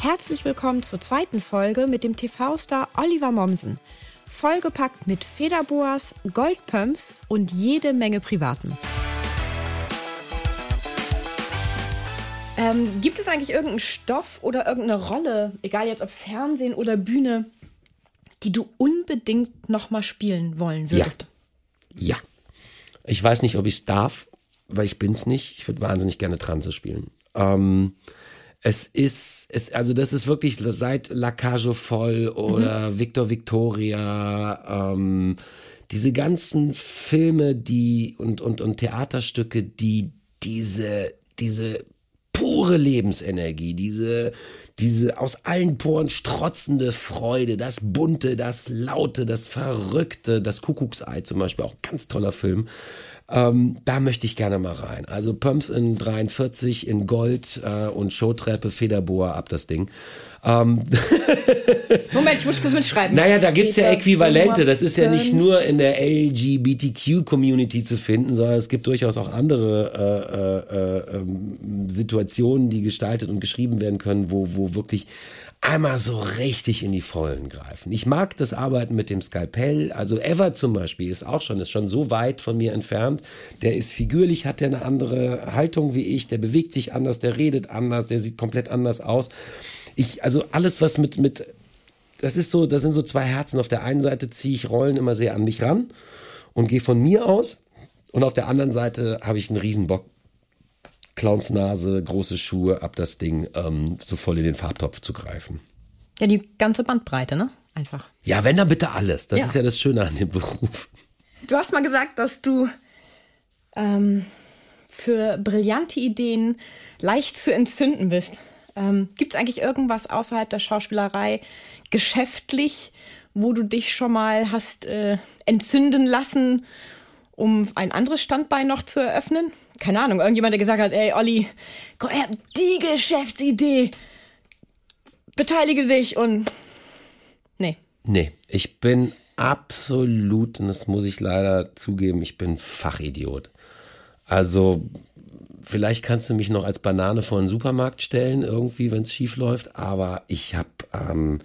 Herzlich willkommen zur zweiten Folge mit dem TV-Star Oliver Mommsen. Vollgepackt mit Federboas, Goldpumps und jede Menge Privaten. Ähm, gibt es eigentlich irgendeinen Stoff oder irgendeine Rolle, egal jetzt ob Fernsehen oder Bühne, die du unbedingt nochmal spielen wollen würdest? Ja. ja. Ich weiß nicht, ob ich es darf, weil ich bin's nicht. Ich würde wahnsinnig gerne Transe spielen. Ähm, es ist, es, also das ist wirklich seit La Cage voll oder mhm. Victor Victoria, ähm, diese ganzen Filme, die und, und, und Theaterstücke, die diese, diese pure Lebensenergie, diese, diese aus allen Poren strotzende Freude, das Bunte, das Laute, das Verrückte, das Kuckucksei zum Beispiel, auch ganz toller Film. Ähm, da möchte ich gerne mal rein. Also Pumps in 43 in Gold äh, und Showtreppe, Federboa ab das Ding. Ähm. Moment, ich muss das mitschreiben. Naja, da gibt's ja Äquivalente. Das ist ja nicht nur in der LGBTQ-Community zu finden, sondern es gibt durchaus auch andere äh, äh, äh, Situationen, die gestaltet und geschrieben werden können, wo, wo wirklich einmal so richtig in die Vollen greifen. Ich mag das Arbeiten mit dem Skalpell. Also Ever zum Beispiel ist auch schon, ist schon so weit von mir entfernt. Der ist figürlich, hat der eine andere Haltung wie ich, der bewegt sich anders, der redet anders, der sieht komplett anders aus. Ich, also alles, was mit, mit, das ist so, das sind so zwei Herzen. Auf der einen Seite ziehe ich Rollen immer sehr an mich ran und gehe von mir aus. Und auf der anderen Seite habe ich einen Riesenbock Clownsnase, große Schuhe, ab das Ding, ähm, so voll in den Farbtopf zu greifen. Ja, die ganze Bandbreite, ne? Einfach. Ja, wenn dann bitte alles. Das ja. ist ja das Schöne an dem Beruf. Du hast mal gesagt, dass du ähm, für brillante Ideen leicht zu entzünden bist. Ähm, Gibt es eigentlich irgendwas außerhalb der Schauspielerei geschäftlich, wo du dich schon mal hast äh, entzünden lassen, um ein anderes Standbein noch zu eröffnen? keine Ahnung, irgendjemand, der gesagt hat, ey, Olli, komm her, die Geschäftsidee, beteilige dich und nee. Nee, ich bin absolut, und das muss ich leider zugeben, ich bin Fachidiot. Also, vielleicht kannst du mich noch als Banane vor den Supermarkt stellen, irgendwie, wenn es schief läuft, aber ich habe ähm,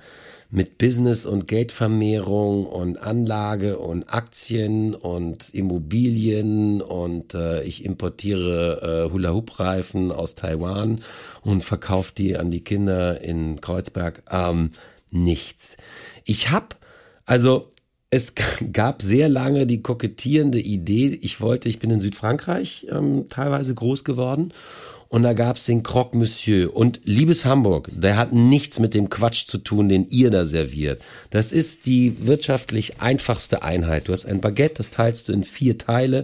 mit Business und Geldvermehrung und Anlage und Aktien und Immobilien und äh, ich importiere äh, Hula-Hoop-Reifen aus Taiwan und verkaufe die an die Kinder in Kreuzberg. Ähm, nichts. Ich habe, also es gab sehr lange die kokettierende Idee, ich wollte, ich bin in Südfrankreich ähm, teilweise groß geworden und da gab's den Croque Monsieur. Und liebes Hamburg, der hat nichts mit dem Quatsch zu tun, den ihr da serviert. Das ist die wirtschaftlich einfachste Einheit. Du hast ein Baguette, das teilst du in vier Teile.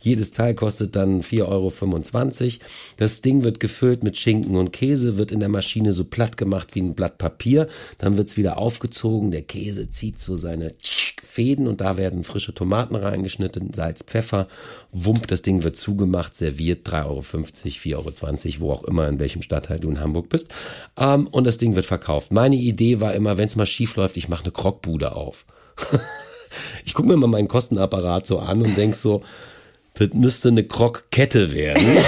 Jedes Teil kostet dann 4,25 Euro. Das Ding wird gefüllt mit Schinken und Käse, wird in der Maschine so platt gemacht wie ein Blatt Papier. Dann wird's wieder aufgezogen. Der Käse zieht so seine Fäden und da werden frische Tomaten reingeschnitten, Salz, Pfeffer. Wump, das Ding wird zugemacht, serviert 3,50 Euro, 4,20 Euro, wo auch immer, in welchem Stadtteil du in Hamburg bist. Ähm, und das Ding wird verkauft. Meine Idee war immer, wenn es mal schief läuft, ich mache eine Krockbude auf. ich gucke mir mal meinen Kostenapparat so an und denk so, das müsste eine Krockkette werden.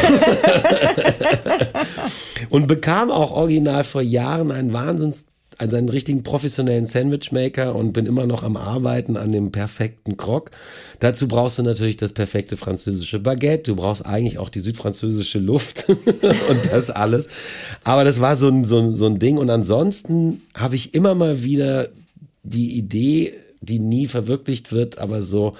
und bekam auch original vor Jahren einen Wahnsinns, also einen richtigen professionellen Sandwichmaker und bin immer noch am Arbeiten an dem perfekten Krog. Dazu brauchst du natürlich das perfekte französische Baguette. Du brauchst eigentlich auch die südfranzösische Luft und das alles. Aber das war so ein, so ein, so ein Ding. Und ansonsten habe ich immer mal wieder die Idee, die nie verwirklicht wird, aber so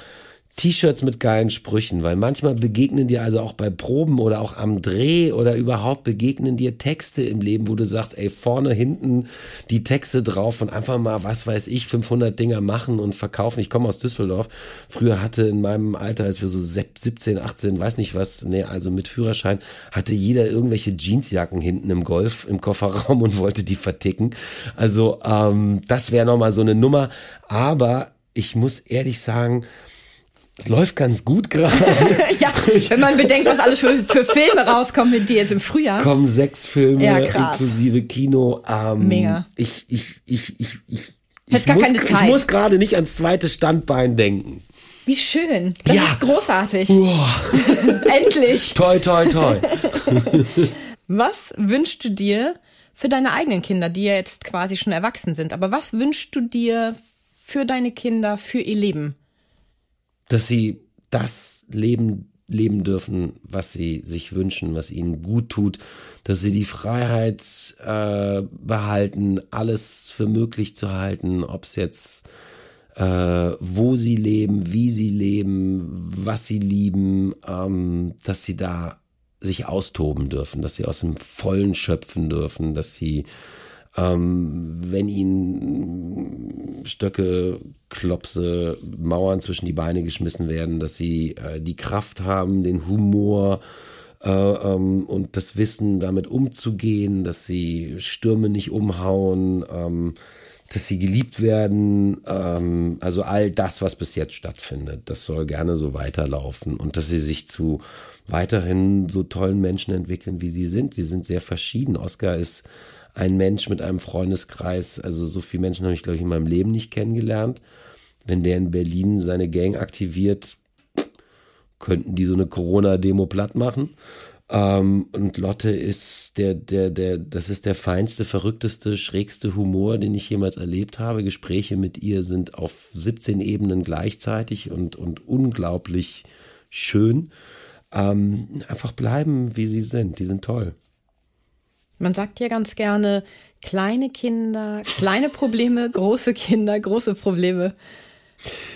T-Shirts mit geilen Sprüchen, weil manchmal begegnen dir also auch bei Proben oder auch am Dreh oder überhaupt begegnen dir Texte im Leben, wo du sagst, ey, vorne, hinten die Texte drauf und einfach mal, was weiß ich, 500 Dinger machen und verkaufen. Ich komme aus Düsseldorf. Früher hatte in meinem Alter, als wir so 17, 18, weiß nicht was, nee, also mit Führerschein, hatte jeder irgendwelche Jeansjacken hinten im Golf, im Kofferraum und wollte die verticken. Also ähm, das wäre nochmal so eine Nummer. Aber ich muss ehrlich sagen, es läuft ganz gut gerade. ja, wenn man bedenkt, was alles für, für Filme rauskommen mit dir jetzt im Frühjahr. Kommen sechs Filme ja, inklusive Kino. Ähm, Mega. Ich, ich, ich, ich, ich, ich gar muss, ich muss gerade nicht ans zweite Standbein denken. Wie schön. Das Ja. ist großartig. Endlich. Toi, toi, toi. Was wünschst du dir für deine eigenen Kinder, die ja jetzt quasi schon erwachsen sind? Aber was wünschst du dir für deine Kinder, für ihr Leben? Dass sie das Leben leben dürfen, was sie sich wünschen, was ihnen gut tut, dass sie die Freiheit äh, behalten, alles für möglich zu halten, ob es jetzt äh, wo sie leben, wie sie leben, was sie lieben, ähm, dass sie da sich austoben dürfen, dass sie aus dem Vollen schöpfen dürfen, dass sie, ähm, wenn ihnen Stöcke, Klopse, Mauern zwischen die Beine geschmissen werden, dass sie äh, die Kraft haben, den Humor, äh, ähm, und das Wissen, damit umzugehen, dass sie Stürme nicht umhauen, ähm, dass sie geliebt werden, ähm, also all das, was bis jetzt stattfindet, das soll gerne so weiterlaufen und dass sie sich zu weiterhin so tollen Menschen entwickeln, wie sie sind. Sie sind sehr verschieden. Oscar ist ein Mensch mit einem Freundeskreis, also so viele Menschen habe ich, glaube ich, in meinem Leben nicht kennengelernt. Wenn der in Berlin seine Gang aktiviert, könnten die so eine Corona-Demo platt machen. Ähm, und Lotte ist der, der, der, das ist der feinste, verrückteste, schrägste Humor, den ich jemals erlebt habe. Gespräche mit ihr sind auf 17 Ebenen gleichzeitig und, und unglaublich schön. Ähm, einfach bleiben, wie sie sind. Die sind toll. Man sagt ja ganz gerne, kleine Kinder, kleine Probleme, große Kinder, große Probleme.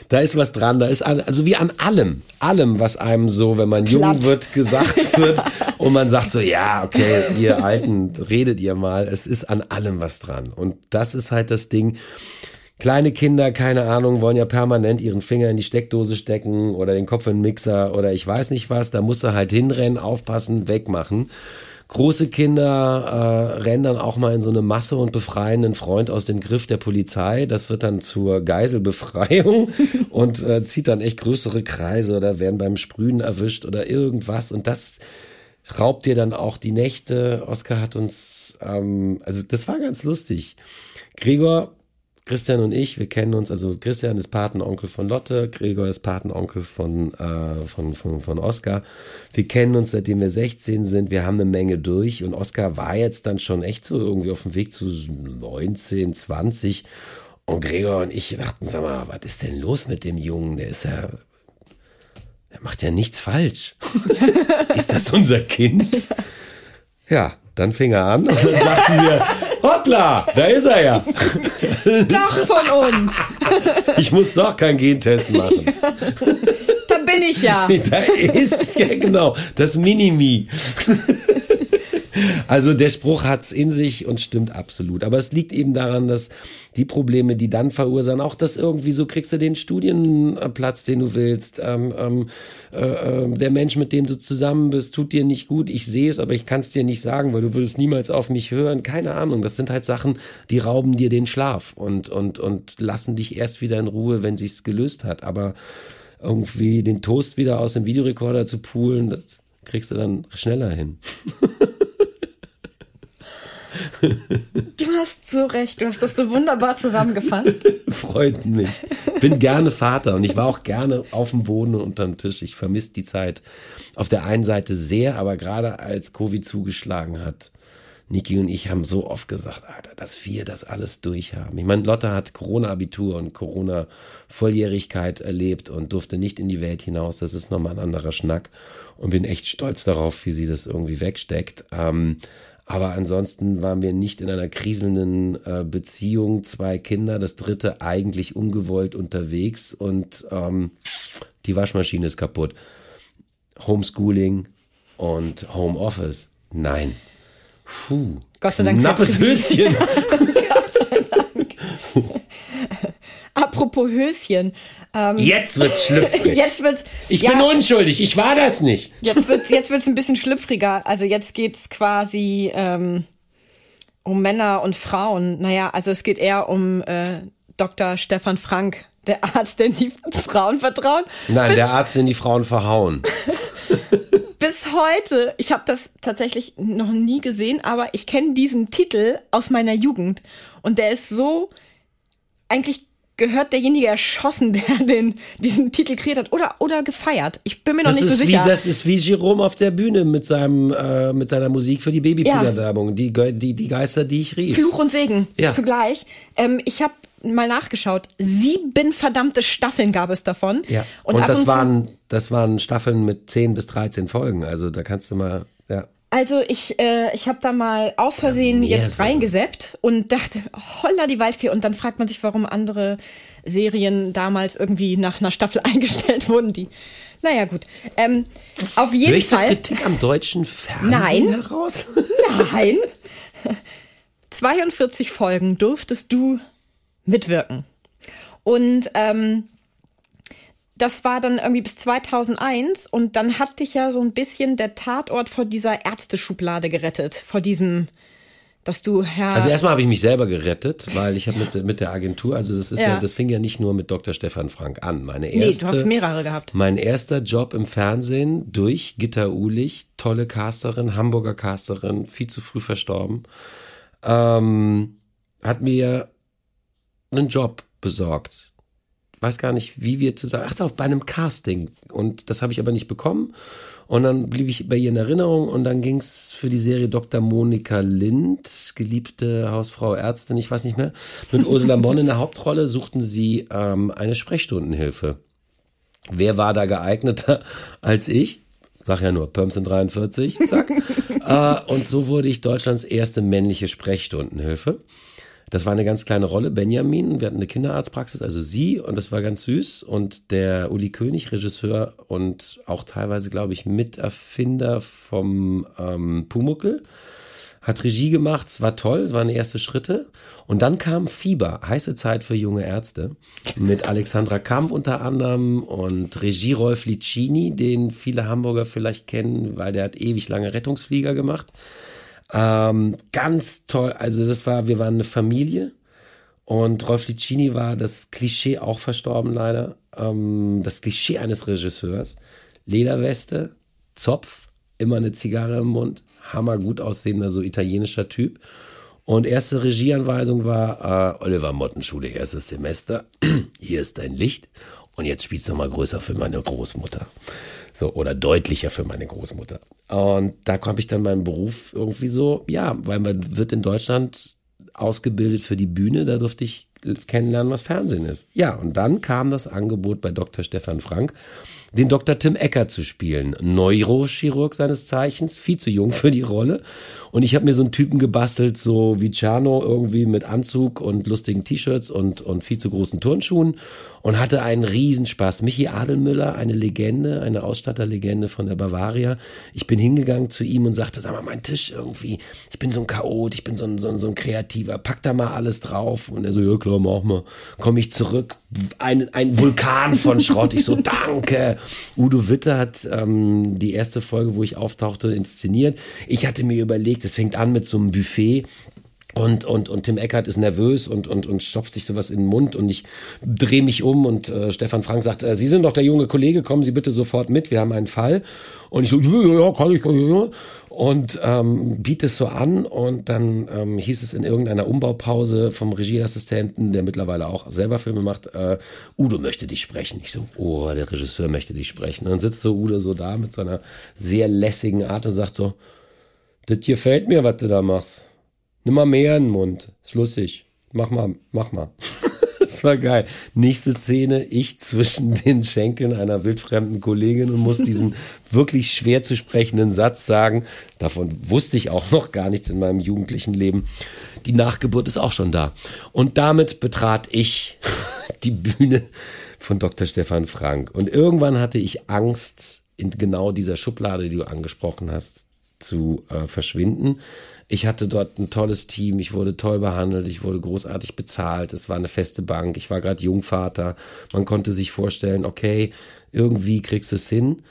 Da ist was dran, da ist an, also wie an allem, allem, was einem so, wenn man Platt. jung wird, gesagt wird und man sagt so, ja, okay, ihr Alten, redet ihr mal, es ist an allem was dran. Und das ist halt das Ding. Kleine Kinder, keine Ahnung, wollen ja permanent ihren Finger in die Steckdose stecken oder den Kopf in den Mixer oder ich weiß nicht was, da musst du halt hinrennen, aufpassen, wegmachen. Große Kinder äh, rennen dann auch mal in so eine Masse und befreien einen Freund aus dem Griff der Polizei. Das wird dann zur Geiselbefreiung und äh, zieht dann echt größere Kreise oder werden beim Sprühen erwischt oder irgendwas. Und das raubt dir dann auch die Nächte. Oskar hat uns, ähm, also das war ganz lustig. Gregor Christian und ich, wir kennen uns, also Christian ist Patenonkel von Lotte, Gregor ist Patenonkel von, äh, von, von, von Oskar. Wir kennen uns, seitdem wir 16 sind, wir haben eine Menge durch und Oskar war jetzt dann schon echt so irgendwie auf dem Weg zu 19, 20 und Gregor und ich dachten, sag mal, was ist denn los mit dem Jungen? Der ist ja, der macht ja nichts falsch. ist das unser Kind? Ja, dann fing er an und dann sagten wir, hoppla, da ist er ja. Doch von uns. Ich muss doch keinen Gentest machen. Da bin ich ja. Da ist, ja genau, das Minimi. Also der Spruch hat's in sich und stimmt absolut. Aber es liegt eben daran, dass die Probleme, die dann verursachen, auch das irgendwie so kriegst du den Studienplatz, den du willst. Ähm, ähm, äh, äh, der Mensch, mit dem du zusammen bist, tut dir nicht gut. Ich sehe es, aber ich kann es dir nicht sagen, weil du würdest niemals auf mich hören. Keine Ahnung. Das sind halt Sachen, die rauben dir den Schlaf und, und, und lassen dich erst wieder in Ruhe, wenn sich's gelöst hat. Aber irgendwie den Toast wieder aus dem Videorekorder zu poolen, das kriegst du dann schneller hin. Du hast so recht, du hast das so wunderbar zusammengefasst. Freut mich. Bin gerne Vater und ich war auch gerne auf dem Boden und unterm Tisch. Ich vermisse die Zeit auf der einen Seite sehr, aber gerade als Covid zugeschlagen hat, Niki und ich haben so oft gesagt, Alter, dass wir das alles durchhaben. Ich meine, Lotte hat Corona-Abitur und Corona-Volljährigkeit erlebt und durfte nicht in die Welt hinaus. Das ist nochmal ein anderer Schnack und bin echt stolz darauf, wie sie das irgendwie wegsteckt. Ähm, Aber ansonsten waren wir nicht in einer kriselnden äh, Beziehung, zwei Kinder, das dritte eigentlich ungewollt unterwegs und ähm, die Waschmaschine ist kaputt. Homeschooling und Homeoffice. Nein. Puh. Gott sei Dank. Knappes Höschen. Apropos Höschen. Ähm, Jetzt wird's schlüpfrig. jetzt wird's. Ich ja, bin unschuldig, ich war das nicht. Jetzt wird's, jetzt wird's ein bisschen schlüpfriger. Also jetzt geht's quasi ähm, um Männer und Frauen. Naja, also es geht eher um äh, Dr. Stefan Frank, der Arzt, der in die Frauen vertraut. Nein, bis, der Arzt in die Frauen verhauen. bis heute, ich habe das tatsächlich noch nie gesehen, aber ich kenne diesen Titel aus meiner Jugend. Und der ist so, eigentlich gehört derjenige erschossen, der den, diesen Titel kreiert hat oder, oder gefeiert. Ich bin mir noch Das nicht so ist, wie, sicher. das ist wie Jerome auf der Bühne mit, seinem, äh, mit seiner Musik für die Babypuder-Werbung. Die, die, die Geister, die ich rief. Fluch und Segen Ja. zugleich. Ähm, ich habe mal nachgeschaut. Sieben verdammte Staffeln gab es davon. Ja. Und, Und, das, und waren, das waren Staffeln mit 10 bis 13 Folgen. Also da kannst du mal, ja. Also ich, äh, ich habe da mal aus Versehen mehr jetzt so. reingeseppt und dachte, holla die Waldfee. Und dann fragt man sich, warum andere Serien damals irgendwie nach einer Staffel eingestellt wurden. Die, naja gut. Ähm, auf jeden Höre ich Fall. Kritik am deutschen Fernsehen Nein. heraus? Nein. 42 Folgen durftest du mitwirken. Und ähm, das war dann irgendwie bis 2001 und dann hat dich ja so ein bisschen der Tatort vor dieser Ärzteschublade gerettet, vor diesem, dass du Herr. Also erstmal habe ich mich selber gerettet, weil ich habe mit, mit der Agentur, also das ist ja. Ja. das fing ja nicht nur mit Dr. Stefan Frank an. Meine nee, erste, du hast mehrere gehabt. Mein erster Job im Fernsehen durch Gitta Ulich, tolle Casterin, Hamburger Casterin, viel zu früh verstorben, ähm, hat mir einen Job besorgt. Weiß gar nicht, wie wir zusammen. Ach doch, bei einem Casting. Und das habe ich aber nicht bekommen. Und dann blieb ich bei ihr in Erinnerung und dann ging es für die Serie Dr. Monika Lind, geliebte Hausfrau Ärztin, ich weiß nicht mehr, mit Ursula Bonn in der Hauptrolle suchten sie ähm, eine Sprechstundenhilfe. Wer war da geeigneter als ich? Sag ja nur, in 43, zack. äh, und so wurde ich Deutschlands erste männliche Sprechstundenhilfe. Das war eine ganz kleine Rolle, Benjamin. Wir hatten eine Kinderarztpraxis, also sie, und das war ganz süß. Und der Uli König, Regisseur und auch teilweise, glaube ich, Miterfinder vom ähm, Pumuckel, hat Regie gemacht. Es war toll, es waren erste Schritte. Und dann kam Fieber, heiße Zeit für junge Ärzte, mit Alexandra Kamp unter anderem und Regie Rolf Licini, den viele Hamburger vielleicht kennen, weil der hat ewig lange Rettungsflieger gemacht. Ähm, ganz toll. Also das war, wir waren eine Familie und Rolf Licini war das Klischee auch verstorben leider. Ähm, das Klischee eines Regisseurs. Lederweste, Zopf, immer eine Zigarre im Mund, hammergut aussehender, so italienischer Typ. Und erste Regieanweisung war, äh, Oliver Mottenschule, erstes Semester, hier ist dein Licht und jetzt spielst du mal größer für meine Großmutter. So, oder deutlicher für meine Großmutter. Und da habe ich dann meinen Beruf irgendwie so, ja, weil man wird in Deutschland ausgebildet für die Bühne, da durfte ich kennenlernen, was Fernsehen ist. Ja, und dann kam das Angebot bei Dr. Stefan Frank, den Dr. Tim Ecker zu spielen. Neurochirurg seines Zeichens, viel zu jung für die Rolle. Und ich habe mir so einen Typen gebastelt, so wie Ciano, irgendwie mit Anzug und lustigen T-Shirts und, und viel zu großen Turnschuhen und hatte einen Riesenspaß. Michi Adelmüller, eine Legende, eine Ausstatterlegende von der Bavaria. Ich bin hingegangen zu ihm und sagte, sag mal, mein Tisch irgendwie, ich bin so ein Chaot, ich bin so ein, so ein, so ein Kreativer, pack da mal alles drauf. Und er so, ja klar, mach mal. Komme ich zurück, ein, ein Vulkan von Schrott. Ich so, danke. Udo Witte hat ähm, die erste Folge, wo ich auftauchte, inszeniert. Ich hatte mir überlegt, es fängt an mit so einem Buffet. Und, und, und Tim Eckert ist nervös und, und, und stopft sich sowas in den Mund und ich drehe mich um und äh, Stefan Frank sagt, äh, Sie sind doch der junge Kollege, kommen Sie bitte sofort mit, wir haben einen Fall. Und ich so, ja, ja, kann ich, kann ich, ja. Und ähm, biete es so an und dann ähm, hieß es in irgendeiner Umbaupause vom Regieassistenten, der mittlerweile auch selber Filme macht, äh, Udo möchte dich sprechen. Ich so, oh, der Regisseur möchte dich sprechen. Und dann sitzt so Udo so da mit seiner sehr lässigen Art und sagt so, das gefällt mir, was du da machst. Nimm mal mehr in den Mund. Ist lustig. Mach mal, mach mal. Das war geil. Nächste Szene, ich zwischen den Schenkeln einer wildfremden Kollegin und muss diesen wirklich schwer zu sprechenden Satz sagen. Davon wusste ich auch noch gar nichts in meinem jugendlichen Leben. Die Nachgeburt ist auch schon da. Und damit betrat ich die Bühne von Dr. Stefan Frank. Und irgendwann hatte ich Angst, in genau dieser Schublade, die du angesprochen hast, zu äh, verschwinden. Ich hatte dort ein tolles Team, ich wurde toll behandelt, ich wurde großartig bezahlt, es war eine feste Bank, ich war gerade Jungvater. Man konnte sich vorstellen, okay, irgendwie kriegst du es hin.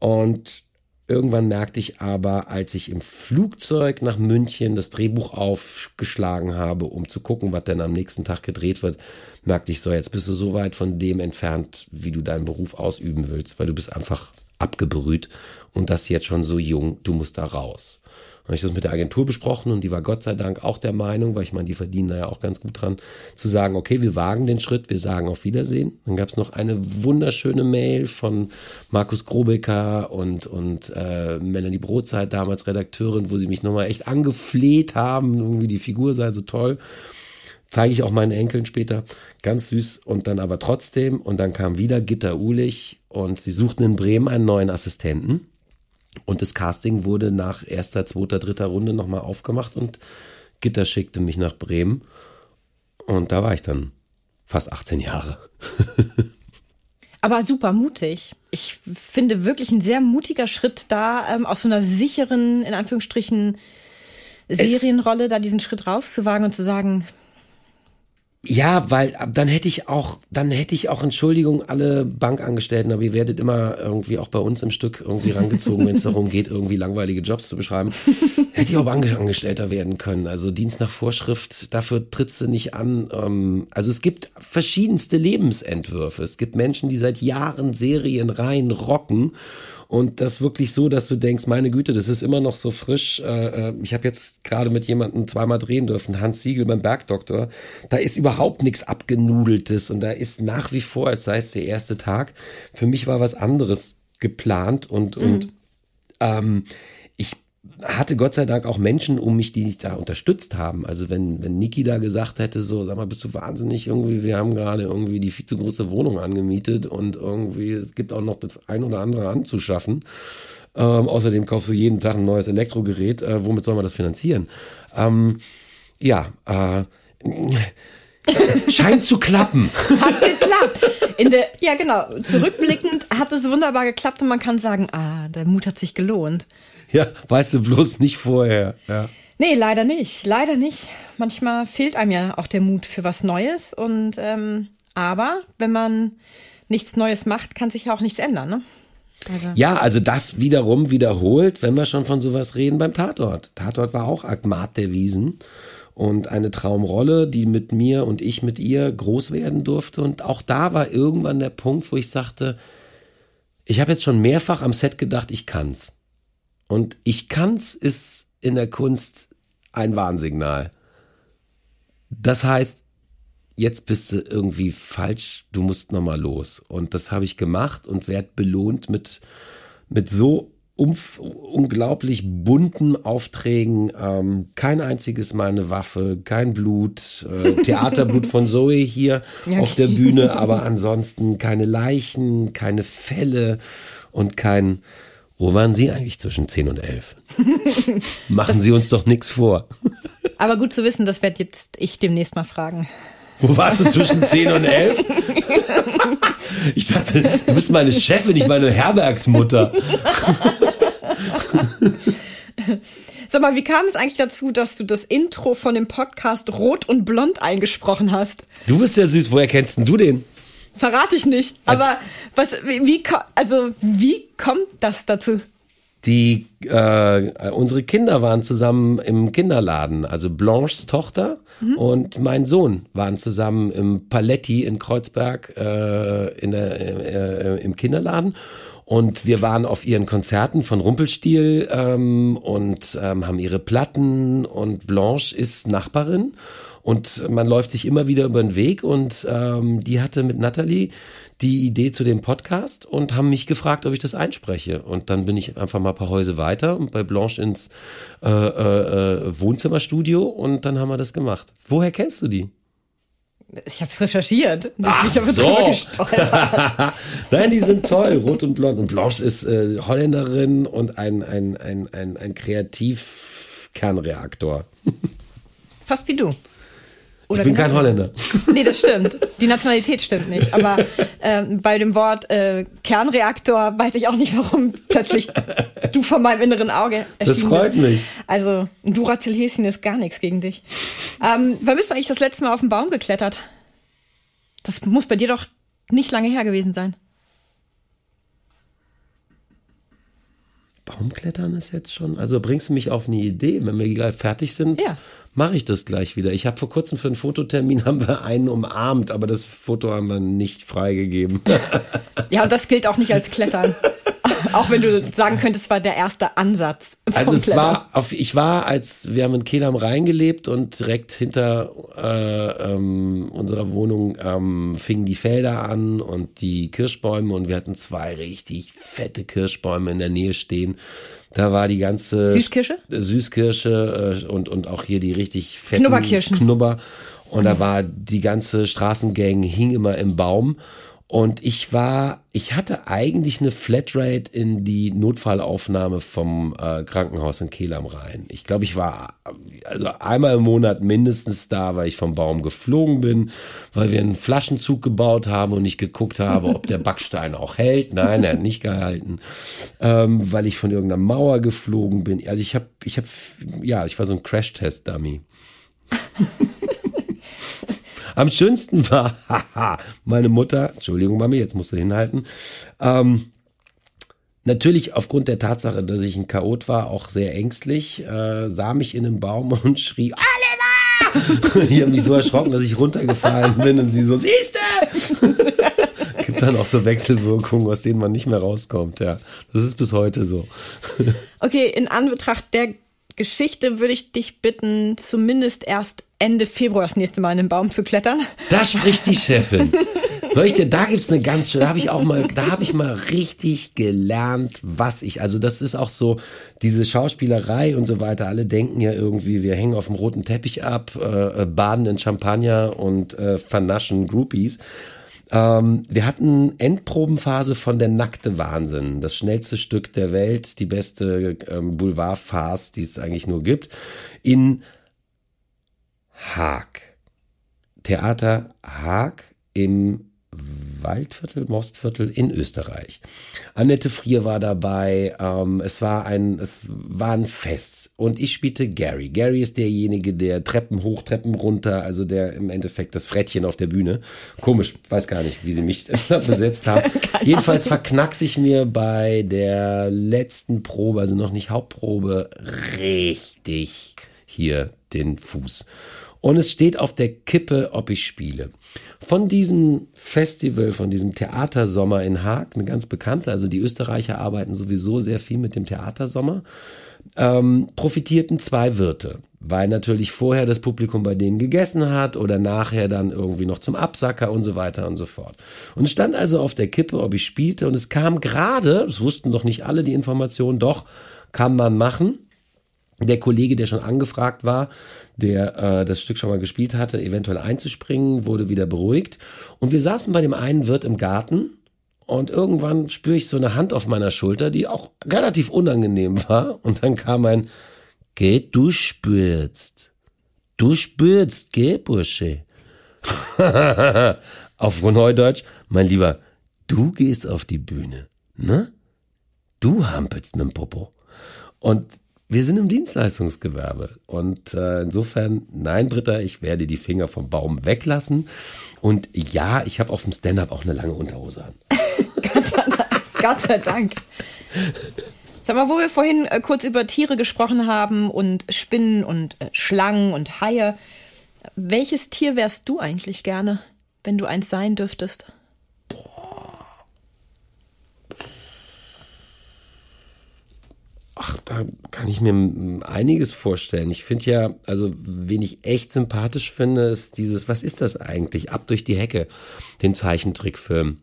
Und irgendwann merkte ich aber, als ich im Flugzeug nach München das Drehbuch aufgeschlagen habe, um zu gucken, was denn am nächsten Tag gedreht wird, merkte ich so, jetzt bist du so weit von dem entfernt, wie du deinen Beruf ausüben willst, weil du bist einfach abgebrüht und das jetzt schon so jung, du musst da raus habe ich das mit der Agentur besprochen und die war Gott sei Dank auch der Meinung, weil ich meine, die verdienen da ja auch ganz gut dran, zu sagen, okay, wir wagen den Schritt, wir sagen auf Wiedersehen. Dann gab es noch eine wunderschöne Mail von Markus Grobecker und, und äh, Melanie Brotzeit, damals Redakteurin, wo sie mich nochmal echt angefleht haben, irgendwie die Figur sei so toll. Zeige ich auch meinen Enkeln später. Ganz süß. Und dann aber trotzdem. Und dann kam wieder Gitter Ulich und sie suchten in Bremen einen neuen Assistenten. Und das Casting wurde nach erster, zweiter, dritter Runde nochmal aufgemacht und Gitter schickte mich nach Bremen. Und da war ich dann fast 18 Jahre. Aber super mutig. Ich finde wirklich ein sehr mutiger Schritt da, ähm, aus so einer sicheren, in Anführungsstrichen, Serienrolle, da diesen Schritt rauszuwagen und zu sagen, ja, weil dann hätte ich auch, dann hätte ich auch Entschuldigung alle Bankangestellten, aber ihr werdet immer irgendwie auch bei uns im Stück irgendwie rangezogen, wenn es darum geht, irgendwie langweilige Jobs zu beschreiben. hätte ich auch Angestellter werden können. Also Dienst nach Vorschrift, dafür trittst du nicht an. Ähm, also es gibt verschiedenste Lebensentwürfe. Es gibt Menschen, die seit Jahren Serien rein rocken und das wirklich so, dass du denkst, meine Güte, das ist immer noch so frisch. Äh, äh, ich habe jetzt gerade mit jemandem zweimal drehen dürfen, Hans Siegel beim Bergdoktor. Da ist überhaupt nichts abgenudeltes und da ist nach wie vor, als sei es der erste Tag. Für mich war was anderes geplant und, mhm. und ähm, ich hatte Gott sei Dank auch Menschen um mich, die mich da unterstützt haben. Also wenn, wenn Niki da gesagt hätte, so, sag mal, bist du wahnsinnig irgendwie, wir haben gerade irgendwie die viel zu große Wohnung angemietet und irgendwie, es gibt auch noch das ein oder andere anzuschaffen. Ähm, außerdem kaufst du jeden Tag ein neues Elektrogerät. Äh, womit soll man das finanzieren? Ähm, ja, äh, scheint zu klappen. Hat geklappt. In der, ja, genau. Zurückblickend hat es wunderbar geklappt und man kann sagen, ah, der Mut hat sich gelohnt. Ja, weißt du bloß nicht vorher. Ja. Nee, leider nicht. Leider nicht. Manchmal fehlt einem ja auch der Mut für was Neues. Und ähm, aber wenn man nichts Neues macht, kann sich ja auch nichts ändern, ne? Also. Ja, also das wiederum wiederholt, wenn wir schon von sowas reden, beim Tatort. Tatort war auch Agmat der Wiesen und eine Traumrolle, die mit mir und ich mit ihr groß werden durfte. Und auch da war irgendwann der Punkt, wo ich sagte, ich habe jetzt schon mehrfach am Set gedacht, ich kann's. Und ich kann's ist in der Kunst ein Warnsignal. Das heißt, jetzt bist du irgendwie falsch, du musst nochmal los. Und das habe ich gemacht und werde belohnt mit, mit so unglaublich bunten Aufträgen. Ähm, kein einziges Mal eine Waffe, kein Blut, äh, Theaterblut von Zoe hier ja, auf der Bühne, aber ansonsten keine Leichen, keine Fälle und kein wo waren Sie eigentlich zwischen 10 und 11? Machen Sie uns doch nichts vor. Aber gut zu wissen, das werde jetzt ich demnächst mal fragen. Wo warst du zwischen 10 und 11? Ich dachte, du bist meine Chefin, nicht meine Herbergsmutter. Sag mal, wie kam es eigentlich dazu, dass du das Intro von dem Podcast Rot und Blond eingesprochen hast? Du bist ja süß, woher kennst denn du den? Verrate ich nicht. Aber was, wie, also, wie kommt das dazu? Die, äh, unsere Kinder waren zusammen im Kinderladen. Also Blanches Tochter mhm. und mein Sohn waren zusammen im Paletti in Kreuzberg äh, in der, äh, im Kinderladen. Und wir waren auf ihren Konzerten von Rumpelstiel ähm, und ähm, haben ihre Platten und Blanche ist Nachbarin und man läuft sich immer wieder über den Weg und ähm, die hatte mit Natalie die Idee zu dem Podcast und haben mich gefragt, ob ich das einspreche. Und dann bin ich einfach mal ein paar Häuser weiter und bei Blanche ins äh, äh, äh Wohnzimmerstudio und dann haben wir das gemacht. Woher kennst du die? Ich habe es recherchiert. Ach so. Nein, die sind toll. Rot und Blond. Und Blanche ist äh, Holländerin und ein, ein, ein, ein, ein Kreativkernreaktor. Fast wie du. Oder Ich bin wie kein Holländer. Nee, das stimmt. Die Nationalität stimmt nicht. Aber ähm, bei dem Wort äh, Kernreaktor weiß ich auch nicht, warum plötzlich du vor meinem inneren Auge erschienen Das freut bist. mich. Also ein Duracell-Häschen ist gar nichts gegen dich. Ähm, wann bist du eigentlich das letzte Mal auf den Baum geklettert? Das muss bei dir doch nicht lange her gewesen sein. Baumklettern ist jetzt schon. Also bringst du mich auf eine Idee. Wenn wir gleich fertig sind, Ja. Mache ich das gleich wieder. Ich habe vor kurzem für einen Fototermin haben wir einen umarmt, aber das Foto haben wir nicht freigegeben. Ja, und das gilt auch nicht als Klettern. auch wenn du sagen könntest, war der erste Ansatz. vom Also es Klettern. war, auf, ich war, als wir haben in Kehl am Rhein gelebt und direkt hinter äh, ähm, unserer Wohnung ähm, fingen die Felder an und die Kirschbäume und wir hatten zwei richtig fette Kirschbäume in der Nähe stehen. Da war die ganze Süßkirsche? Süßkirsche äh, und, und auch hier die richtig fetten Knubberkirschen. Knubber. Und da war die ganze Straßengang hing immer im Baum. Und ich war, ich hatte eigentlich eine Flatrate in die Notfallaufnahme vom äh, Krankenhaus in Kehl am Rhein. Ich glaube, ich war also einmal im Monat mindestens da, weil ich vom Baum geflogen bin, weil wir einen Flaschenzug gebaut haben und ich geguckt habe, ob der Backstein auch hält. Nein, er hat nicht gehalten, ähm, weil ich von irgendeiner Mauer geflogen bin. Also ich habe, ich habe, ja, ich war so ein Crash-Test-Dummy. Am schönsten war, haha, meine Mutter, Entschuldigung, Mami, jetzt musst du hinhalten, ähm, natürlich aufgrund der Tatsache, dass ich ein Chaot war, auch sehr ängstlich, äh, sah mich in einem Baum und schrie, Oliver! ich habe mich so erschrocken, dass ich runtergefallen bin und sie so, siehste! Gibt dann auch so Wechselwirkungen, aus denen man nicht mehr rauskommt, ja. Das ist bis heute so. Okay, in Anbetracht der Geschichte würde ich dich bitten, zumindest erst Ende Februar das nächste Mal in den Baum zu klettern. Da spricht die Chefin. Soll ich dir, da gibt's eine ganz schöne, da habe ich auch mal, da habe ich mal richtig gelernt, was ich, also das ist auch so, diese Schauspielerei und so weiter, alle denken ja irgendwie, wir hängen auf dem roten Teppich ab, äh, äh, baden in Champagner und äh, vernaschen Groupies. Ähm, wir hatten Endprobenphase von Der nackte Wahnsinn, das schnellste Stück der Welt, die beste ähm, Boulevardfarce, die es eigentlich nur gibt, in Haag. Theater Haag im Waldviertel, Mostviertel in Österreich. Annette Frier war dabei. Ähm, es war ein, es war ein Fest und ich spielte Gary. Gary ist derjenige, der Treppen hoch, Treppen runter, also der im Endeffekt das Frettchen auf der Bühne. Komisch, weiß gar nicht, wie sie mich besetzt haben. Jedenfalls verknackse ich mir bei der letzten Probe, also noch nicht Hauptprobe, richtig hier den Fuß. Und es steht auf der Kippe, ob ich spiele. Von diesem Festival, von diesem Theatersommer in Haag, eine ganz bekannte, also die Österreicher arbeiten sowieso sehr viel mit dem Theatersommer, ähm, profitierten zwei Wirte, weil natürlich vorher das Publikum bei denen gegessen hat oder nachher dann irgendwie noch zum Absacker und so weiter und so fort. Und stand also auf der Kippe, ob ich spielte und es kam gerade, das wussten doch nicht alle die Informationen, doch kann man machen. Der Kollege, der schon angefragt war, der äh, das Stück schon mal gespielt hatte, eventuell einzuspringen, wurde wieder beruhigt. Und wir saßen bei dem einen Wirt im Garten und irgendwann spüre ich so eine Hand auf meiner Schulter, die auch relativ unangenehm war. Und dann kam ein, geh, du spürst. Du spürst, geh, Bursche. auf Neudeutsch, mein Lieber, du gehst auf die Bühne, ne? Du hampelst mit dem Popo. Und wir sind im Dienstleistungsgewerbe. Und äh, insofern, nein, Britta, ich werde die Finger vom Baum weglassen. Und ja, ich habe auf dem Stand-up auch eine lange Unterhose an. Gott sei Dank. Sag mal, wo wir vorhin äh, kurz über Tiere gesprochen haben und Spinnen und äh, Schlangen und Haie. Welches Tier wärst du eigentlich gerne, wenn du eins sein dürftest? Ach, da kann ich mir einiges vorstellen. Ich finde ja, also, wen ich echt sympathisch finde, ist dieses, was ist das eigentlich? Ab durch die Hecke, den Zeichentrickfilm.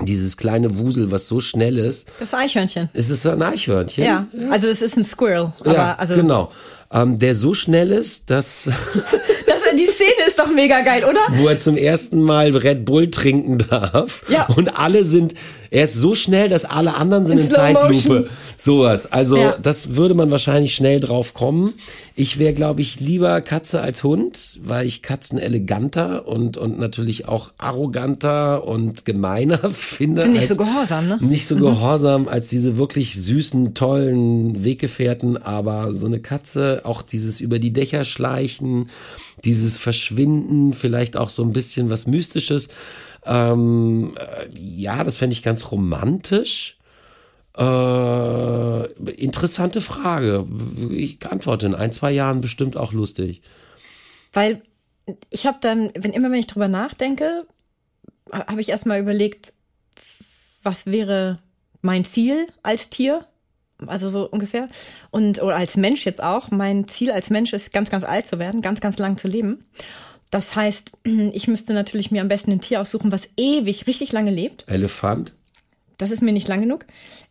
Dieses kleine Wusel, was so schnell ist. Das Eichhörnchen. Ist es ein Eichhörnchen? Ja, also es ist ein Squirrel. Ja, also genau. Ähm, der so schnell ist, dass das, die Szene ist doch mega geil, oder? Wo er zum ersten Mal Red Bull trinken darf. Ja. Und alle sind, er ist so schnell, dass alle anderen sind In in, Zeitlupe. Sowas. Also, Ja. das würde man wahrscheinlich schnell drauf kommen. Ich wäre, glaube ich, lieber Katze als Hund, weil ich Katzen eleganter und, und natürlich auch arroganter und gemeiner finde. Sind nicht so gehorsam, ne? nicht so gehorsam als diese wirklich süßen, tollen Weggefährten, aber so eine Katze, auch dieses über die Dächer schleichen, dieses Verschwinden, vielleicht auch so ein bisschen was Mystisches. Ähm, äh, ja, das fände ich ganz romantisch. Äh, interessante Frage. Ich antworte in ein, zwei Jahren bestimmt auch lustig. Weil ich habe dann, wenn immer wenn ich drüber nachdenke, ha- habe ich erstmal überlegt, was wäre mein Ziel als Tier? Also so ungefähr. Und oder als Mensch jetzt auch. Mein Ziel als Mensch ist, ganz, ganz alt zu werden, ganz, ganz lang zu leben. Das heißt, ich müsste natürlich mir am besten ein Tier aussuchen, was ewig, richtig lange lebt. Elefant? Das ist mir nicht lang genug.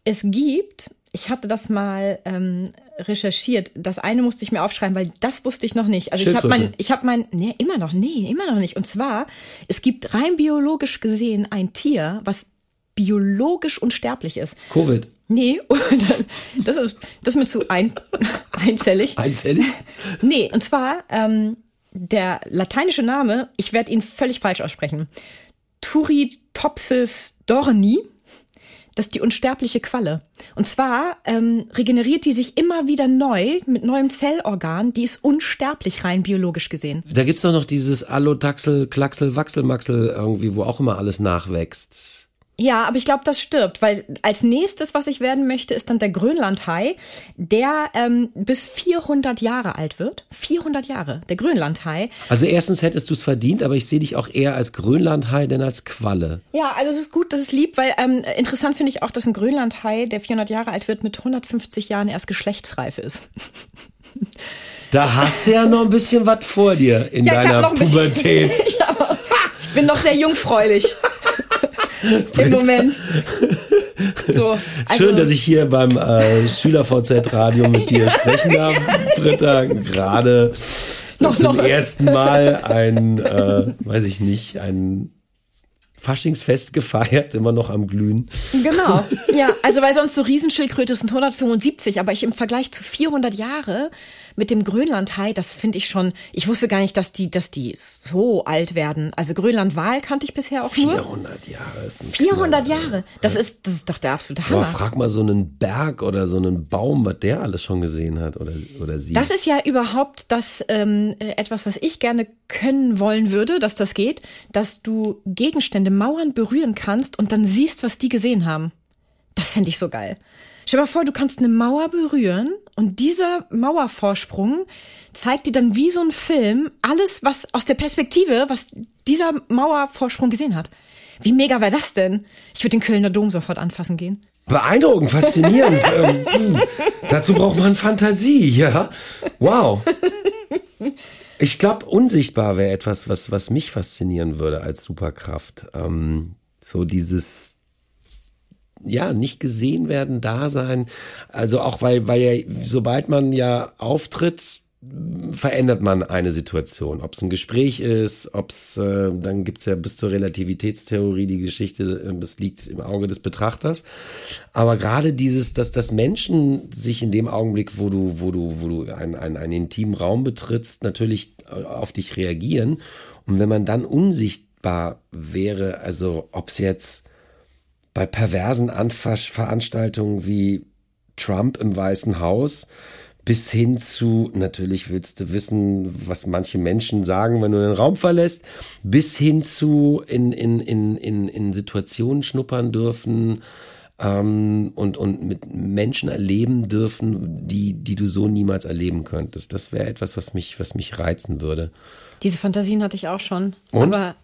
Es gibt, ich hatte das mal ähm, recherchiert. Das eine musste ich mir aufschreiben, weil das wusste ich noch nicht. Also ich habe mein, ich habe mein, nee, immer noch, nee, immer noch nicht. Und zwar, es gibt rein biologisch gesehen ein Tier, was biologisch unsterblich ist. Covid? Nee, das ist, das ist mir zu ein, einzellig. Einzellig? Nee, und zwar ähm, der lateinische Name, ich werde ihn völlig falsch aussprechen. Turritopsis dorni. Das ist die unsterbliche Qualle. Und zwar ähm, regeneriert die sich immer wieder neu mit neuem Zellorgan. Die ist unsterblich rein biologisch gesehen. Da gibt's doch noch dieses Allotaxel, Klaxel, Wachselmaxel irgendwie, wo auch immer alles nachwächst. Ja, aber ich glaube, das stirbt, weil als nächstes, was ich werden möchte, ist dann der Grönlandhai, der ähm, bis 400 Jahre alt wird. 400 Jahre, der Grönlandhai. Also erstens hättest du es verdient, aber ich sehe dich auch eher als Grönlandhai denn als Qualle. Ja, also es ist gut, das ist lieb, weil ähm, interessant finde ich auch, dass ein Grönlandhai, der 400 Jahre alt wird, mit 150 Jahren erst geschlechtsreif ist. Da hast du ja noch ein bisschen was vor dir in Ja, hab deiner ein bisschen- Pubertät. ich, aber, ich bin noch sehr jungfräulich. Im Moment. So, also, Schön, dass ich hier beim äh, Schüler-VZ-Radio mit dir sprechen darf, Britta. Gerade Noch- zum noch. ersten Mal ein, äh, weiß ich nicht, ein Faschingsfest gefeiert, immer noch am Glühen. Genau. Ja, also weil sonst so Riesenschildkröte sind 175, aber ich im Vergleich zu 400 Jahre mit dem Grönlandhai, das finde ich schon, ich wusste gar nicht, dass die, dass die so alt werden. Also Grönlandwal kannte ich bisher auch nur. 400 Jahre ist ein 400 Knaller. Jahre. Das ist, das ist doch der absolute Aber Hammer. frag mal so einen Berg oder so einen Baum, was der alles schon gesehen hat oder, oder sie. Das ist ja überhaupt das ähm, äh, etwas, was ich gerne können wollen würde, dass das geht, dass du Gegenstände, Mauern berühren kannst und dann siehst, was die gesehen haben. Das fände ich so geil. Stell dir mal vor, du kannst eine Mauer berühren und dieser Mauervorsprung zeigt dir dann wie so ein Film alles, was aus der Perspektive, was dieser Mauervorsprung gesehen hat. Wie mega wäre das denn? Ich würde den Kölner Dom sofort anfassen gehen. Beeindruckend, faszinierend. ähm, dazu braucht man Fantasie, ja. Wow. Ich glaube, unsichtbar wäre etwas, was, was mich faszinieren würde als Superkraft. Ähm, so dieses, ja, nicht gesehen werden, da sein. Also auch weil, weil ja, sobald man ja auftritt, verändert man eine Situation. Ob es ein Gespräch ist, ob es, äh, dann gibt's ja bis zur Relativitätstheorie die Geschichte, äh, das liegt im Auge des Betrachters. Aber gerade dieses, dass das Menschen sich in dem Augenblick, wo du, wo du, wo du einen, einen, einen intimen Raum betrittst, natürlich äh, auf dich reagieren. Und wenn man dann unsichtbar wäre, also ob es jetzt bei perversen Anfasch Veranstaltungen wie Trump im Weißen Haus bis hin zu, natürlich willst du wissen, was manche Menschen sagen, wenn du den Raum verlässt, bis hin zu in, in, in, in, in Situationen schnuppern dürfen ähm, und, und mit Menschen erleben dürfen, die, die du so niemals erleben könntest. Das wäre etwas, was mich, was mich reizen würde. Diese Fantasien hatte ich auch schon. Und? Aber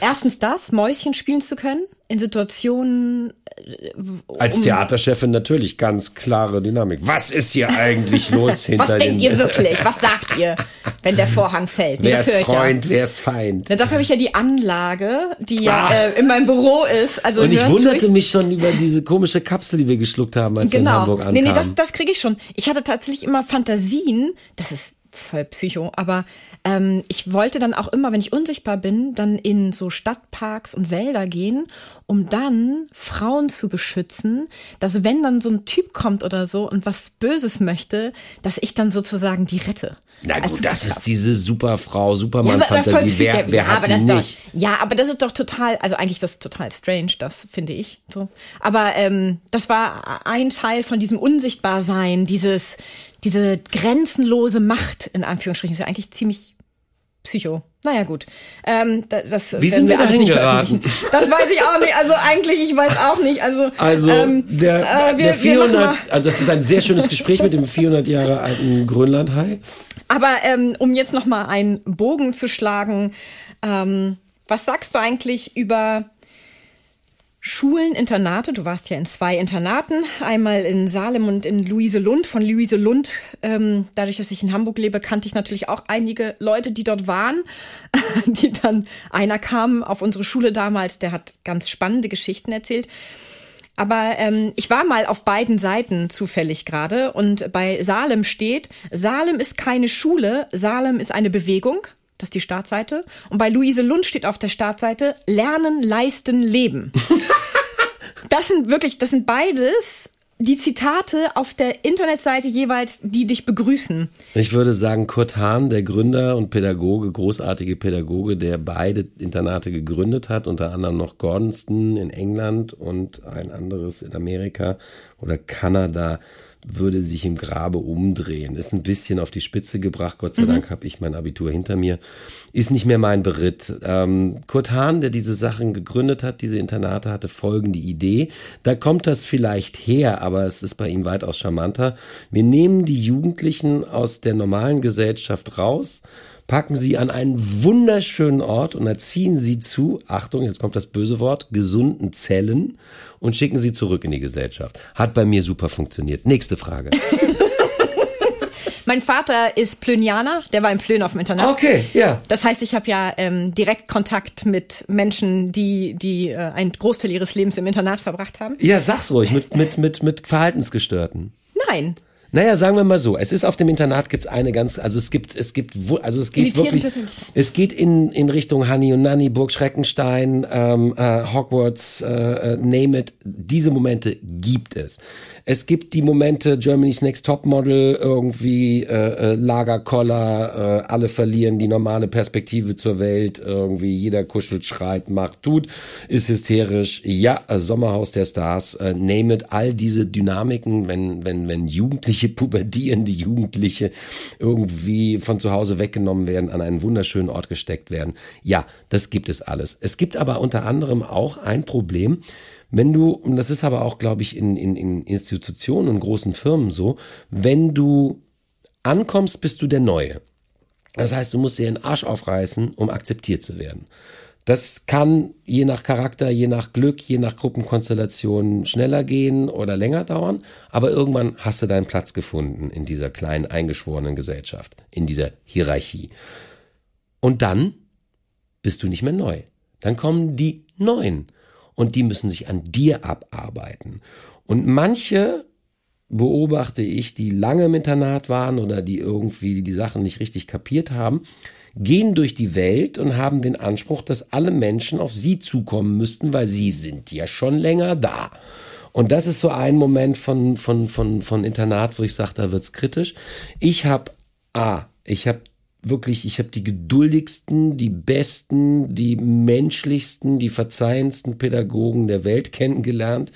erstens das, Mäuschen spielen zu können in Situationen. äh, Als um- Theaterchefin natürlich ganz klare Dynamik. Was ist hier eigentlich los hinter Was denkt den ihr wirklich? Was sagt ihr, wenn der Vorhang fällt? Nee, Wer ist Freund, wer ist Feind? ja. Na, dafür habe ich ja die Anlage, die ja Ah. äh, in meinem Büro ist. Also Und ich hören wunderte mich schon über diese komische Kapsel, die wir geschluckt haben, als wir in Genau. Hamburg ankamen. Nee, nee, das, das kriege ich schon. Ich hatte tatsächlich immer Fantasien, das ist voll Psycho, aber ähm, ich wollte dann auch immer, wenn ich unsichtbar bin, dann in so Stadtparks und Wälder gehen, um dann Frauen zu beschützen, dass wenn dann so ein Typ kommt oder so und was Böses möchte, dass ich dann sozusagen die rette. Na gut, also, das ist diese Superfrau, Superman-Fantasie. Ja, wer, wer ja, hat die nicht? Doch, ja, aber das ist doch total, also eigentlich das ist total strange, das finde ich. So. Aber ähm, das war ein Teil von diesem Unsichtbarsein, dieses, diese grenzenlose Macht, in Anführungsstrichen, ist ja eigentlich ziemlich Psycho. Naja, gut. Ähm, das Wie sind wir, wir dahin geraten? Das weiß ich auch nicht. Also eigentlich, ich weiß auch nicht. Also, also ähm, der, äh, wir, der 400, also das ist ein sehr schönes Gespräch mit dem 400 Jahre alten Grönlandhai. Aber ähm, um jetzt noch mal einen Bogen zu schlagen, ähm, was sagst du eigentlich über Schulen, Internate. Du warst ja in zwei Internaten, einmal in Salem und in Luise Lund. Von Luise Lund, ähm, dadurch, dass ich in Hamburg lebe, kannte ich natürlich auch einige Leute, die dort waren. die dann, einer kam auf unsere Schule damals, der hat ganz spannende Geschichten erzählt. Aber ähm, ich war mal auf beiden Seiten zufällig gerade und bei Salem steht, Salem ist keine Schule, Salem ist eine Bewegung. Das ist die Startseite. Und bei Luise Lund steht auf der Startseite Lernen, Leisten, Leben. das sind wirklich, das sind beides die Zitate auf der Internetseite jeweils, die dich begrüßen. Ich würde sagen, Kurt Hahn, der Gründer und Pädagoge, großartige Pädagoge, der beide Internate gegründet hat, unter anderem noch Gordonston in England und ein anderes in Amerika oder Kanada würde sich im Grabe umdrehen. Ist ein bisschen auf die Spitze gebracht. Gott sei mhm. Dank habe ich mein Abitur hinter mir. Ist nicht mehr mein Beritt. Ähm, Kurt Hahn, der diese Sachen gegründet hat, diese Internate, hatte folgende Idee. Da kommt das vielleicht her, aber es ist bei ihm weitaus charmanter. Wir nehmen die Jugendlichen aus der normalen Gesellschaft raus, packen sie an einen wunderschönen Ort und erziehen sie zu, Achtung, jetzt kommt das böse Wort, gesunden Zellen und schicken sie zurück in die Gesellschaft. Hat bei mir super funktioniert. Nächste Frage. Mein Vater ist Plönianer, der war in Plön auf dem Internat. Okay, ja. Das heißt, ich habe ja ähm, direkt Kontakt mit Menschen, die, die äh, einen Großteil ihres Lebens im Internat verbracht haben. Ja, sag's ruhig, mit, mit, mit, mit Verhaltensgestörten. Nein. Naja, sagen wir mal so, es ist auf dem Internat gibt's eine ganz, also es gibt, es gibt, also es geht wirklich, es geht in, in Richtung Honey und Nanny, Burg Schreckenstein, ähm, äh, Hogwarts, äh, äh, name it, diese Momente gibt es. Es gibt die Momente Germany's Next Top Model, irgendwie äh, äh, Lagerkoller, äh, alle verlieren die normale Perspektive zur Welt, irgendwie jeder kuschelt, schreit, macht, tut, ist hysterisch. Ja, Sommerhaus der Stars, äh, name it, all diese Dynamiken, wenn wenn wenn Jugendliche pubertierende Jugendliche irgendwie von zu Hause weggenommen werden, an einen wunderschönen Ort gesteckt werden. Ja, das gibt es alles. Es gibt aber unter anderem auch ein Problem, wenn du, und das ist aber auch, glaube ich, in, in, in Institutionen und großen Firmen so, wenn du ankommst, bist du der Neue. Das heißt, du musst dir den Arsch aufreißen, um akzeptiert zu werden. Das kann je nach Charakter, je nach Glück, je nach Gruppenkonstellation schneller gehen oder länger dauern, aber irgendwann hast du deinen Platz gefunden in dieser kleinen eingeschworenen Gesellschaft, in dieser Hierarchie. Und dann bist du nicht mehr neu. Dann kommen die Neuen und die müssen sich an dir abarbeiten. Und manche beobachte ich, die lange im Internat waren oder die irgendwie die Sachen nicht richtig kapiert haben, gehen durch die Welt und haben den Anspruch, dass alle Menschen auf sie zukommen müssten, weil sie sind ja schon länger da. Und das ist so ein Moment von, von, von, von Internat, wo ich sage, da wird's kritisch. Ich habe, ah, ich habe wirklich, ich habe die geduldigsten, die besten, die menschlichsten, die verzeihendsten Pädagogen der Welt kennengelernt.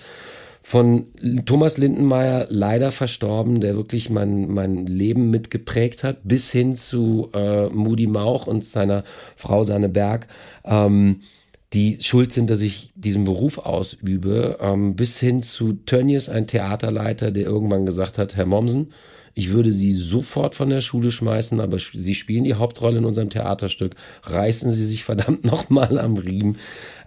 Von Thomas Lindenmeier, leider verstorben, der wirklich mein, mein Leben mitgeprägt hat, bis hin zu äh, Moody Mauch und seiner Frau Sanne Berg, ähm, die schuld sind, dass ich diesen Beruf ausübe, ähm, bis hin zu Tönnies, ein Theaterleiter, der irgendwann gesagt hat, Herr Mommsen, ich würde sie sofort von der Schule schmeißen, aber sie spielen die Hauptrolle in unserem Theaterstück. Reißen Sie sich verdammt nochmal am Riemen.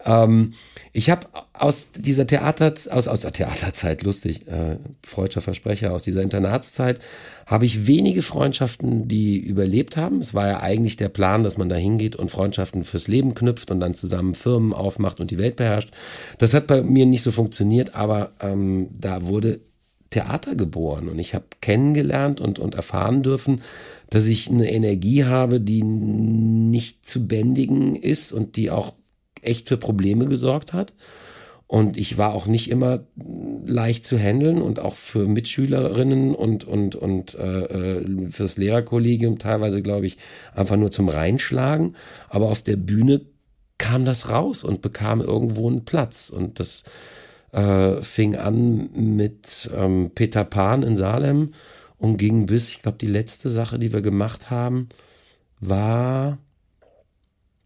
Ähm, ich habe aus dieser Theater, aus, aus der Theaterzeit, lustig, äh, freudscher Versprecher, aus dieser Internatszeit, habe ich wenige Freundschaften, die überlebt haben. Es war ja eigentlich der Plan, dass man da hingeht und Freundschaften fürs Leben knüpft und dann zusammen Firmen aufmacht und die Welt beherrscht. Das hat bei mir nicht so funktioniert, aber ähm, da wurde Theater geboren und ich habe kennengelernt und, und erfahren dürfen, dass ich eine Energie habe, die nicht zu bändigen ist und die auch echt für Probleme gesorgt hat. Und ich war auch nicht immer leicht zu handeln und auch für Mitschülerinnen und, und, und äh, äh, fürs Lehrerkollegium teilweise, glaube ich, einfach nur zum Reinschlagen. Aber auf der Bühne kam das raus und bekam irgendwo einen Platz. Und das äh, fing an mit ähm, Peter Pan in Salem und ging bis, ich glaube, die letzte Sache, die wir gemacht haben, war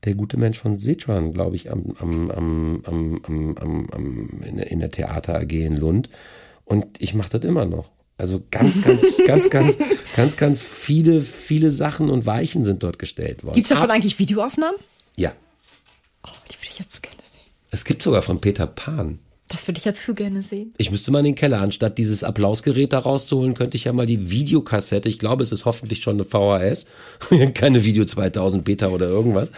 der gute Mensch von Sichuan, glaube ich, am, am, am, am, am, am, am, in, der, in der Theater AG in Lund. Und ich mache das immer noch. Also ganz, ganz, ganz, ganz, ganz, ganz viele, viele Sachen und Weichen sind dort gestellt worden. Gibt es davon Ab eigentlich Videoaufnahmen? Ja. Oh, die würde ich jetzt so gerne sehen. Es gibt sogar von Peter Pan. Das würde ich jetzt zu gerne sehen. Ich müsste mal in den Keller, anstatt dieses Applausgerät da rauszuholen, könnte ich ja mal die Videokassette, ich glaube, es ist hoffentlich schon eine VHS, keine Video 2000 Beta oder irgendwas,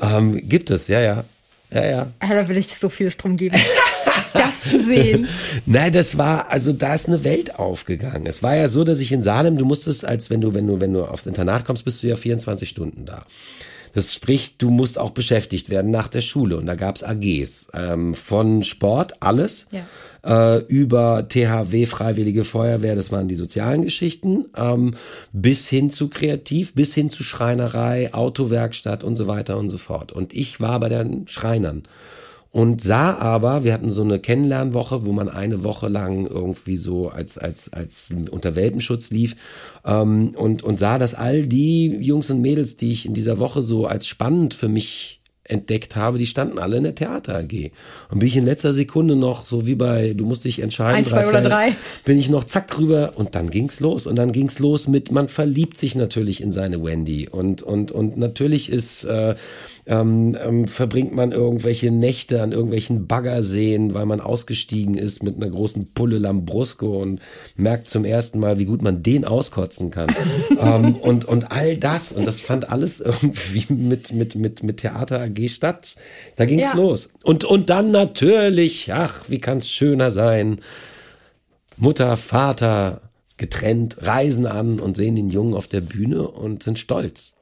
ähm, gibt es, ja, ja, ja, ja. ja da will ich so vieles drum geben. das zu sehen. Nein, das war, also da ist eine Welt aufgegangen. Es war ja so, dass ich in Salem, du musstest, als wenn du, wenn du, wenn du aufs Internat kommst, bist du ja 24 Stunden da. Das spricht, du musst auch beschäftigt werden nach der Schule. Und da gab's AGs. Ähm, von Sport, alles. Ja. Äh, über THW, Freiwillige Feuerwehr, das waren die sozialen Geschichten, ähm, bis hin zu Kreativ, bis hin zu Schreinerei, Autowerkstatt und so weiter und so fort. Und ich war bei den Schreinern und sah aber, wir hatten so eine Kennenlernwoche, wo man eine Woche lang irgendwie so als, als, als unter Welpenschutz lief ähm, und, und sah, dass all die Jungs und Mädels, die ich in dieser Woche so als spannend für mich entdeckt habe, die standen alle in der Theater AG. Und bin ich in letzter Sekunde noch, so wie bei, du musst dich entscheiden, Ein, zwei drei oder drei, bin ich noch zack rüber und dann ging's los. Und dann ging's los mit, man verliebt sich natürlich in seine Wendy. Und, und, und natürlich ist, äh, ähm, ähm, verbringt man irgendwelche Nächte an irgendwelchen Baggerseen, weil man ausgestiegen ist mit einer großen Pulle Lambrusco und merkt zum ersten Mal, wie gut man den auskotzen kann. ähm, und, und all das, und das fand alles irgendwie mit, mit, mit, mit Theater AG statt. Da ging's ja. los. Und, und dann natürlich, ach, wie kann's schöner sein. Mutter, Vater, getrennt, reisen an und sehen den Jungen auf der Bühne und sind stolz.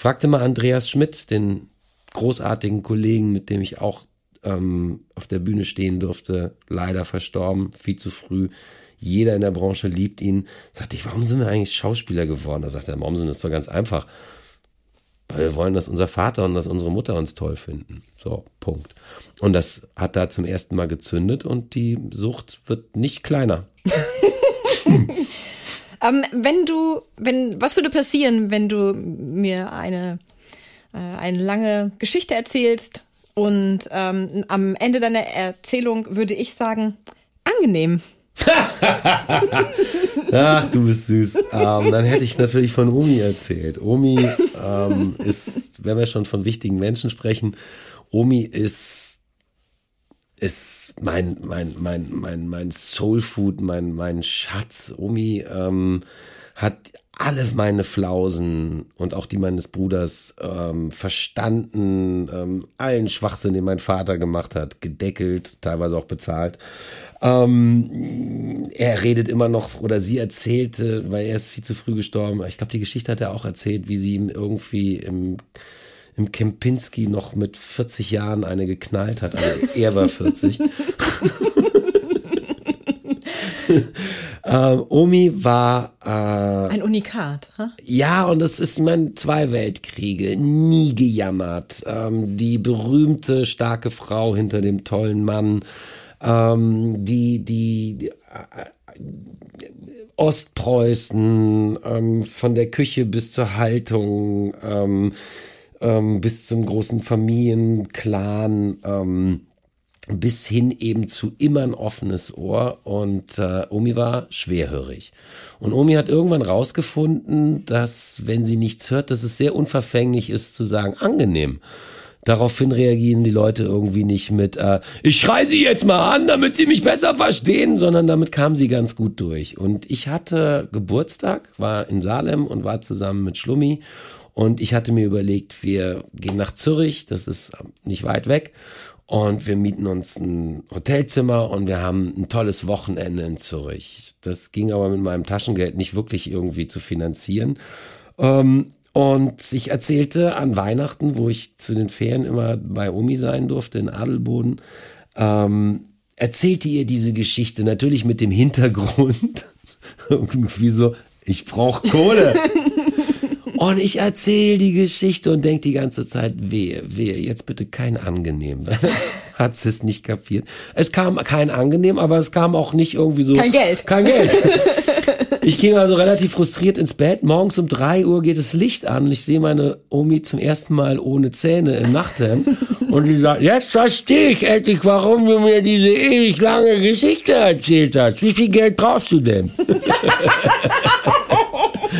Fragte mal Andreas Schmidt, den großartigen Kollegen, mit dem ich auch ähm, auf der Bühne stehen durfte, leider verstorben, viel zu früh. Jeder in der Branche liebt ihn. Sagte ich, warum sind wir eigentlich Schauspieler geworden? Da sagte er, warum sind das doch ganz einfach. Weil wir wollen, dass unser Vater und dass unsere Mutter uns toll finden. So, Punkt. Und das hat da zum ersten Mal gezündet und die Sucht wird nicht kleiner. ähm, wenn du, wenn, was würde passieren, wenn du mir eine äh, eine lange Geschichte erzählst und ähm, am Ende deiner Erzählung würde ich sagen, angenehm. Ach, du bist süß. Ähm, dann hätte ich natürlich von Omi erzählt. Omi ähm, ist, wenn wir schon von wichtigen Menschen sprechen, Omi ist ist mein mein mein mein mein Soul Food, mein mein Schatz. Omi ähm, hat alle meine Flausen und auch die meines Bruders ähm, verstanden, ähm, allen Schwachsinn, den mein Vater gemacht hat, gedeckelt, teilweise auch bezahlt. Ähm, er redet immer noch oder sie erzählte, weil er ist viel zu früh gestorben. Ich glaube, die Geschichte hat er auch erzählt, wie sie ihm irgendwie im im Kempinski noch mit 40 Jahren eine geknallt hat. Also er war 40. ähm, Omi war äh, ein Unikat. Huh? Ja, und das ist, ich meine, zwei Weltkriege, nie gejammert. Ähm, die berühmte starke Frau hinter dem tollen Mann, ähm, die die, die äh, Ostpreußen, ähm, von der Küche bis zur Haltung, ähm, bis zum großen Familienclan. Ähm, bis hin eben zu immer ein offenes Ohr und äh, Omi war schwerhörig. Und Omi hat irgendwann rausgefunden, dass wenn sie nichts hört, dass es sehr unverfänglich ist zu sagen, angenehm. Daraufhin reagieren die Leute irgendwie nicht mit, äh, ich schrei sie jetzt mal an, damit sie mich besser verstehen, sondern damit kam sie ganz gut durch. Und ich hatte Geburtstag, war in Salem und war zusammen mit Schlummi und ich hatte mir überlegt, wir gehen nach Zürich, das ist nicht weit weg und wir mieten uns ein Hotelzimmer und wir haben ein tolles Wochenende in Zürich. Das ging aber mit meinem Taschengeld nicht wirklich irgendwie zu finanzieren. Ähm, und ich erzählte an Weihnachten, wo ich zu den Ferien immer bei Omi sein durfte in Adelboden, ähm, erzählte ihr diese Geschichte natürlich mit dem Hintergrund irgendwie so, ich brauche Kohle. Und ich erzähle die Geschichte und denke die ganze Zeit, wehe, wehe, jetzt bitte kein angenehm. Hat sie es nicht kapiert. Es kam kein angenehm, aber es kam auch nicht irgendwie so. Kein Geld. Kein Geld. Ich ging also relativ frustriert ins Bett. Morgens um drei Uhr geht das Licht an und ich sehe meine Omi zum ersten Mal ohne Zähne im Nachthemd. Und die sagt, jetzt verstehe ich endlich, warum du mir diese ewig lange Geschichte erzählt hast. Wie viel Geld brauchst du denn?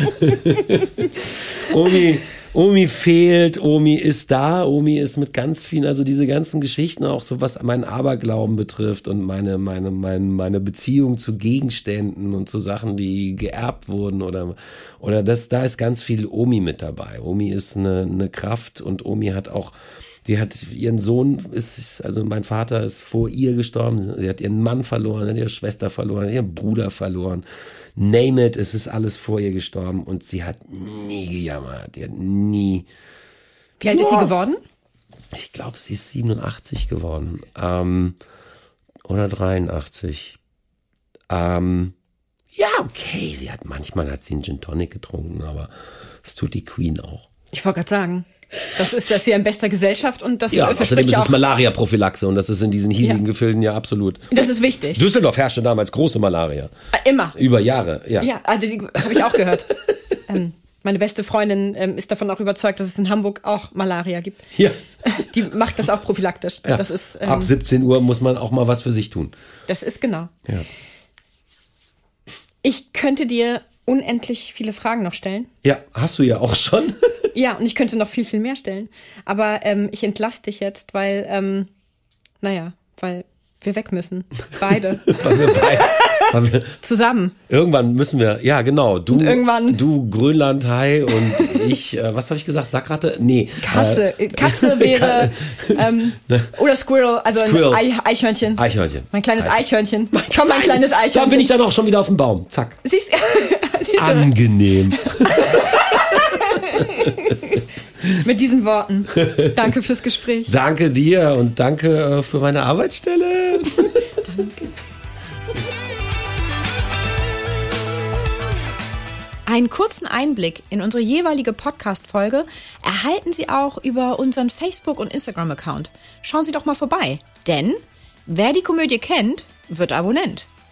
Omi, Omi fehlt, Omi ist da, Omi ist mit ganz vielen, also diese ganzen Geschichten, auch so was meinen Aberglauben betrifft und meine, meine, meine, meine Beziehung zu Gegenständen und zu Sachen, die geerbt wurden oder, oder das, da ist ganz viel Omi mit dabei. Omi ist eine, eine Kraft und Omi hat auch, die hat ihren Sohn, ist, also mein Vater ist vor ihr gestorben, sie hat ihren Mann verloren, hat ihre Schwester verloren, ihren Bruder verloren name it, es ist alles vor ihr gestorben und sie hat nie gejammert. Die hat nie. Wie alt ist sie geworden? Ich glaube, sie ist 87 geworden. Ähm, oder 83. Ähm, ja, okay, sie hat manchmal hat sie einen Gin Tonic getrunken, aber es tut die Queen auch. Ich wollte gerade sagen. Das ist das hier in bester Gesellschaft und das Ja, außerdem ist es. Malaria-Prophylaxe und das ist in diesen hiesigen Ja. Gefilden ja absolut. Das ist wichtig. Düsseldorf herrschte damals große Malaria. Äh, Immer. Über Jahre, ja. Ja, also die habe ich auch gehört. ähm, meine beste Freundin ähm, ist davon auch überzeugt, dass es in Hamburg auch Malaria gibt. Ja. Die macht das auch prophylaktisch. ja. Das ist ähm, Ab 17 Uhr muss man auch mal was für sich tun. das ist genau. Ja. Ich könnte dir unendlich viele Fragen noch stellen. Ja, hast du ja auch schon. Ja, und ich könnte noch viel, viel mehr stellen. Aber ähm, ich entlasse dich jetzt, weil, ähm, naja, weil wir weg müssen. Beide. weil wir bei, weil wir, Zusammen. irgendwann müssen wir, ja genau, du, irgendwann- du Grönlandhai und ich, äh, was habe ich gesagt, Sackratte? Nee. Katze. Katze wäre. ähm, oder Squirrel, also Squirrel. ein Ei, Eichhörnchen. Äh, Eichhörnchen. Mein kleines Eichhörnchen. Eichhörnchen. Komm, mein kleines Eichhörnchen. Da bin ich dann auch schon wieder auf dem Baum. Zack. Siehst, siehst du, Angenehm. mit diesen Worten. Danke fürs Gespräch. danke dir und danke äh, für meine Arbeitsstelle. Einen kurzen Einblick in unsere jeweilige Podcast-Folge erhalten Sie auch über unseren Facebook- und Instagram-Account. Schauen Sie doch mal vorbei. Denn wer die Komödie kennt, wird Abonnent.